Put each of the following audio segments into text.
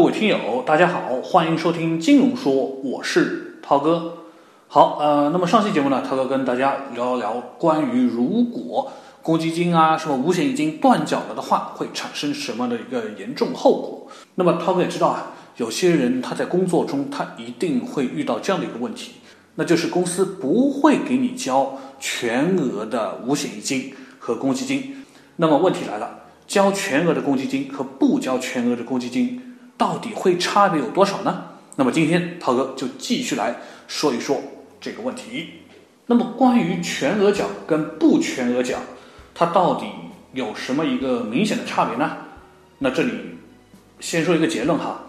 各位听友，大家好，欢迎收听金融说，我是涛哥。好，呃，那么上期节目呢，涛哥跟大家聊一聊关于如果公积金啊什么五险一金断缴了的话，会产生什么的一个严重后果。那么涛哥也知道啊，有些人他在工作中他一定会遇到这样的一个问题，那就是公司不会给你交全额的五险一金和公积金。那么问题来了，交全额的公积金和不交全额的公积金。到底会差别有多少呢？那么今天涛哥就继续来说一说这个问题。那么关于全额缴跟不全额缴，它到底有什么一个明显的差别呢？那这里先说一个结论哈，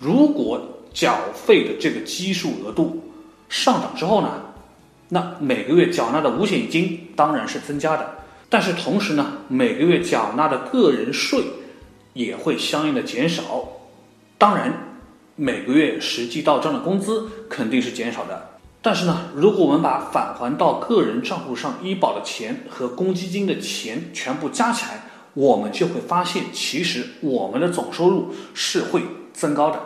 如果缴费的这个基数额度上涨之后呢，那每个月缴纳的五险一金当然是增加的，但是同时呢，每个月缴纳的个人税也会相应的减少。当然，每个月实际到账的工资肯定是减少的。但是呢，如果我们把返还到个人账户上医保的钱和公积金的钱全部加起来，我们就会发现，其实我们的总收入是会增高的。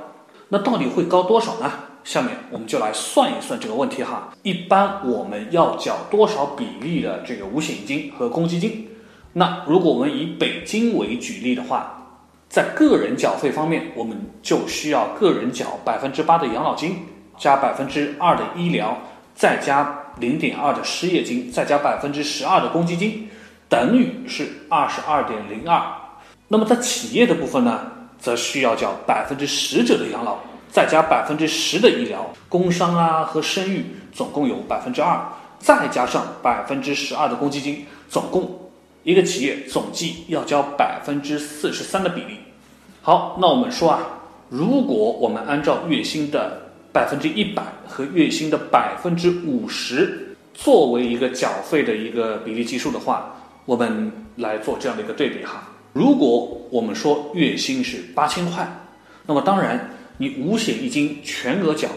那到底会高多少呢？下面我们就来算一算这个问题哈。一般我们要缴多少比例的这个五险一金和公积金？那如果我们以北京为举例的话。在个人缴费方面，我们就需要个人缴百分之八的养老金，加百分之二的医疗，再加零点二的失业金，再加百分之十二的公积金，等于是二十二点零二。那么在企业的部分呢，则需要缴百分之十九的养老，再加百分之十的医疗，工伤啊和生育总共有百分之二，再加上百分之十二的公积金，总共。一个企业总计要交百分之四十三的比例。好，那我们说啊，如果我们按照月薪的百分之一百和月薪的百分之五十作为一个缴费的一个比例基数的话，我们来做这样的一个对比哈。如果我们说月薪是八千块，那么当然你五险一金全额缴，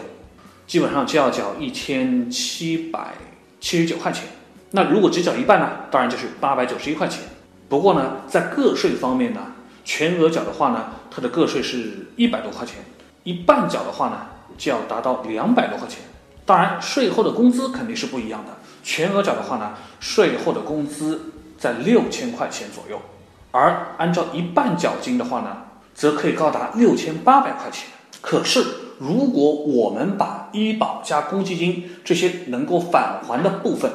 基本上就要缴一千七百七十九块钱。那如果只缴一半呢？当然就是八百九十一块钱。不过呢，在个税方面呢，全额缴的话呢，它的个税是一百多块钱；一半缴的话呢，就要达到两百多块钱。当然，税后的工资肯定是不一样的。全额缴的话呢，税后的工资在六千块钱左右；而按照一半缴金的话呢，则可以高达六千八百块钱。可是，如果我们把医保加公积金这些能够返还的部分，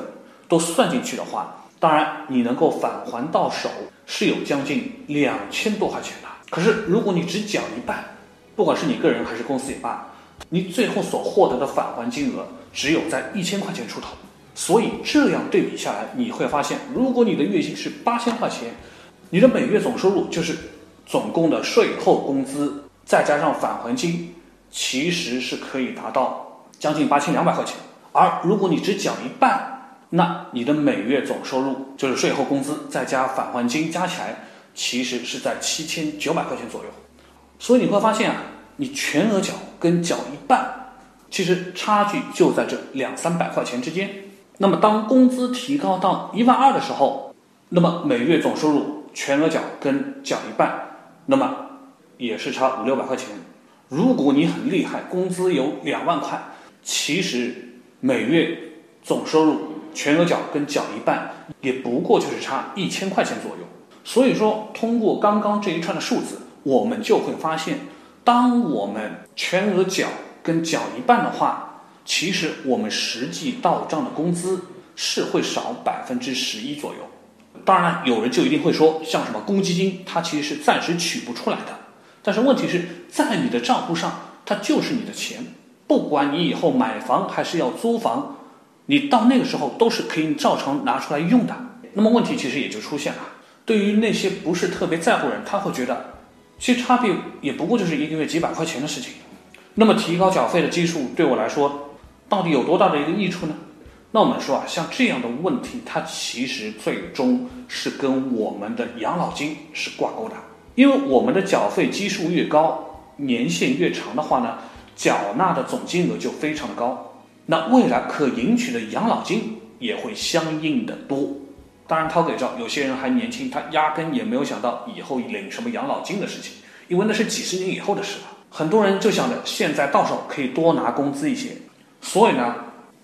都算进去的话，当然你能够返还到手是有将近两千多块钱的。可是如果你只缴一半，不管是你个人还是公司也罢，你最后所获得的返还金额只有在一千块钱出头。所以这样对比下来，你会发现，如果你的月薪是八千块钱，你的每月总收入就是总共的税后工资再加上返还金，其实是可以达到将近八千两百块钱。而如果你只缴一半，那你的每月总收入就是税后工资再加返还金加起来，其实是在七千九百块钱左右。所以你会发现啊，你全额缴跟缴一半，其实差距就在这两三百块钱之间。那么当工资提高到一万二的时候，那么每月总收入全额缴跟缴一半，那么也是差五六百块钱。如果你很厉害，工资有两万块，其实每月总收入。全额缴跟缴一半，也不过就是差一千块钱左右。所以说，通过刚刚这一串的数字，我们就会发现，当我们全额缴跟缴一半的话，其实我们实际到账的工资是会少百分之十一左右。当然，有人就一定会说，像什么公积金，它其实是暂时取不出来的。但是问题是在你的账户上，它就是你的钱，不管你以后买房还是要租房。你到那个时候都是可以照常拿出来用的。那么问题其实也就出现了，对于那些不是特别在乎人，他会觉得，其实差别也不过就是一个月几百块钱的事情。那么提高缴费的基数对我来说，到底有多大的一个益处呢？那我们说啊，像这样的问题，它其实最终是跟我们的养老金是挂钩的。因为我们的缴费基数越高，年限越长的话呢，缴纳的总金额就非常的高。那未来可赢取的养老金也会相应的多。当然，涛给照，有些人还年轻，他压根也没有想到以后领什么养老金的事情，因为那是几十年以后的事了。很多人就想着现在到手可以多拿工资一些，所以呢，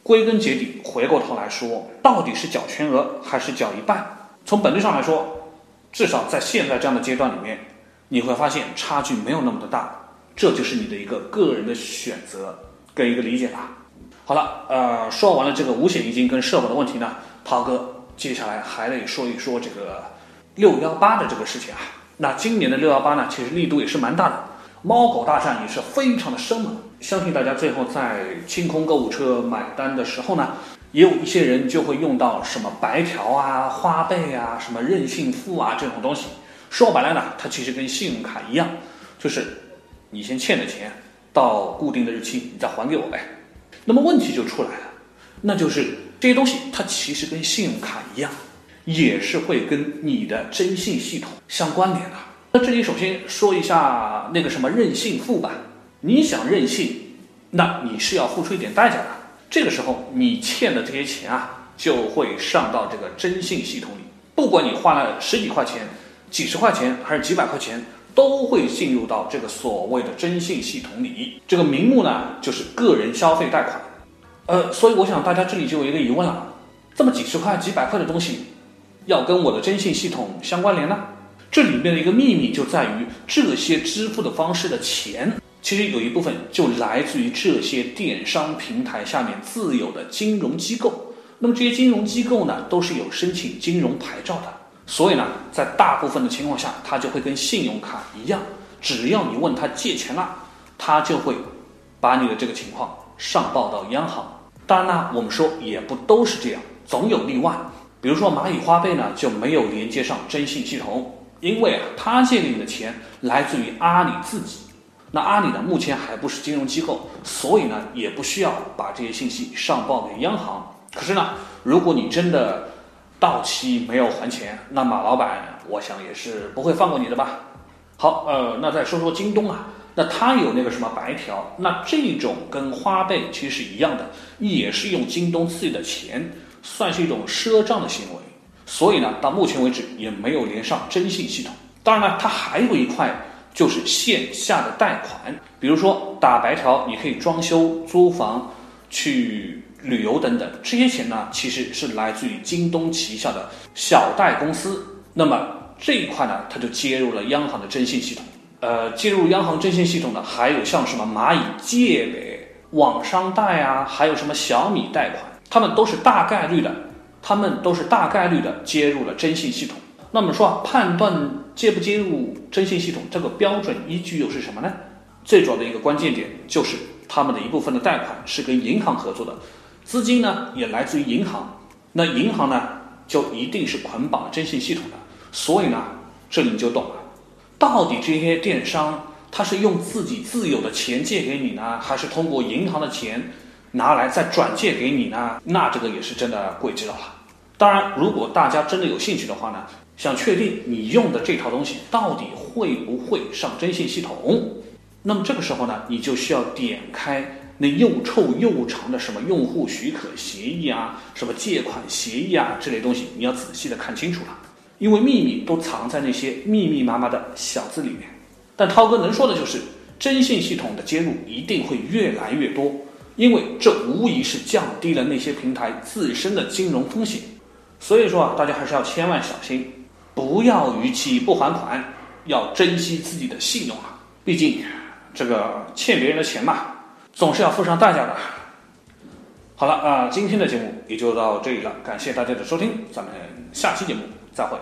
归根结底回过头来说，到底是缴全额还是缴一半？从本质上来说，至少在现在这样的阶段里面，你会发现差距没有那么的大，这就是你的一个个人的选择跟一个理解吧。好了，呃，说完了这个五险一金跟社保的问题呢，涛哥接下来还得说一说这个六幺八的这个事情啊。那今年的六幺八呢，其实力度也是蛮大的，猫狗大战也是非常的生猛。相信大家最后在清空购物车买单的时候呢，也有一些人就会用到什么白条啊、花呗啊、什么任性付啊这种东西。说白了呢，它其实跟信用卡一样，就是你先欠的钱，到固定的日期你再还给我呗。那么问题就出来了，那就是这些东西它其实跟信用卡一样，也是会跟你的征信系统相关联的。那这里首先说一下那个什么任性付吧，你想任性，那你是要付出一点代价的。这个时候你欠的这些钱啊，就会上到这个征信系统里，不管你花了十几块钱、几十块钱还是几百块钱。都会进入到这个所谓的征信系统里，这个名目呢就是个人消费贷款，呃，所以我想大家这里就有一个疑问了：这么几十块、几百块的东西，要跟我的征信系统相关联呢？这里面的一个秘密就在于，这些支付的方式的钱，其实有一部分就来自于这些电商平台下面自有的金融机构。那么这些金融机构呢，都是有申请金融牌照的。所以呢，在大部分的情况下，它就会跟信用卡一样，只要你问他借钱了，他就会把你的这个情况上报到央行。当然呢，我们说也不都是这样，总有例外。比如说蚂蚁花呗呢，就没有连接上征信系统，因为啊，他借给你的钱来自于阿里自己。那阿里呢，目前还不是金融机构，所以呢，也不需要把这些信息上报给央行。可是呢，如果你真的到期没有还钱，那马老板我想也是不会放过你的吧？好，呃，那再说说京东啊，那它有那个什么白条，那这种跟花呗其实是一样的，也是用京东自己的钱，算是一种赊账的行为，所以呢，到目前为止也没有连上征信系统。当然了，它还有一块就是线下的贷款，比如说打白条，你可以装修、租房去。旅游等等这些钱呢，其实是来自于京东旗下的小贷公司。那么这一块呢，它就接入了央行的征信系统。呃，接入央行征信系统的还有像什么蚂蚁借呗、网商贷啊，还有什么小米贷款，他们都是大概率的，他们都是大概率的接入了征信系统。那么说判断接不接入征信系统这个标准依据又是什么呢？最主要的一个关键点就是他们的一部分的贷款是跟银行合作的。资金呢也来自于银行，那银行呢就一定是捆绑征信系统的，所以呢这里你就懂了，到底这些电商他是用自己自有的钱借给你呢，还是通过银行的钱拿来再转借给你呢？那这个也是真的贵知道了。当然，如果大家真的有兴趣的话呢，想确定你用的这套东西到底会不会上征信系统，那么这个时候呢，你就需要点开。那又臭又长的什么用户许可协议啊，什么借款协议啊这类东西，你要仔细的看清楚了，因为秘密都藏在那些密密麻麻的小字里面。但涛哥能说的就是，征信系统的接入一定会越来越多，因为这无疑是降低了那些平台自身的金融风险。所以说啊，大家还是要千万小心，不要逾期不还款，要珍惜自己的信用啊！毕竟这个欠别人的钱嘛。总是要付上代价的。好了啊，今天的节目也就到这里了，感谢大家的收听，咱们下期节目再会。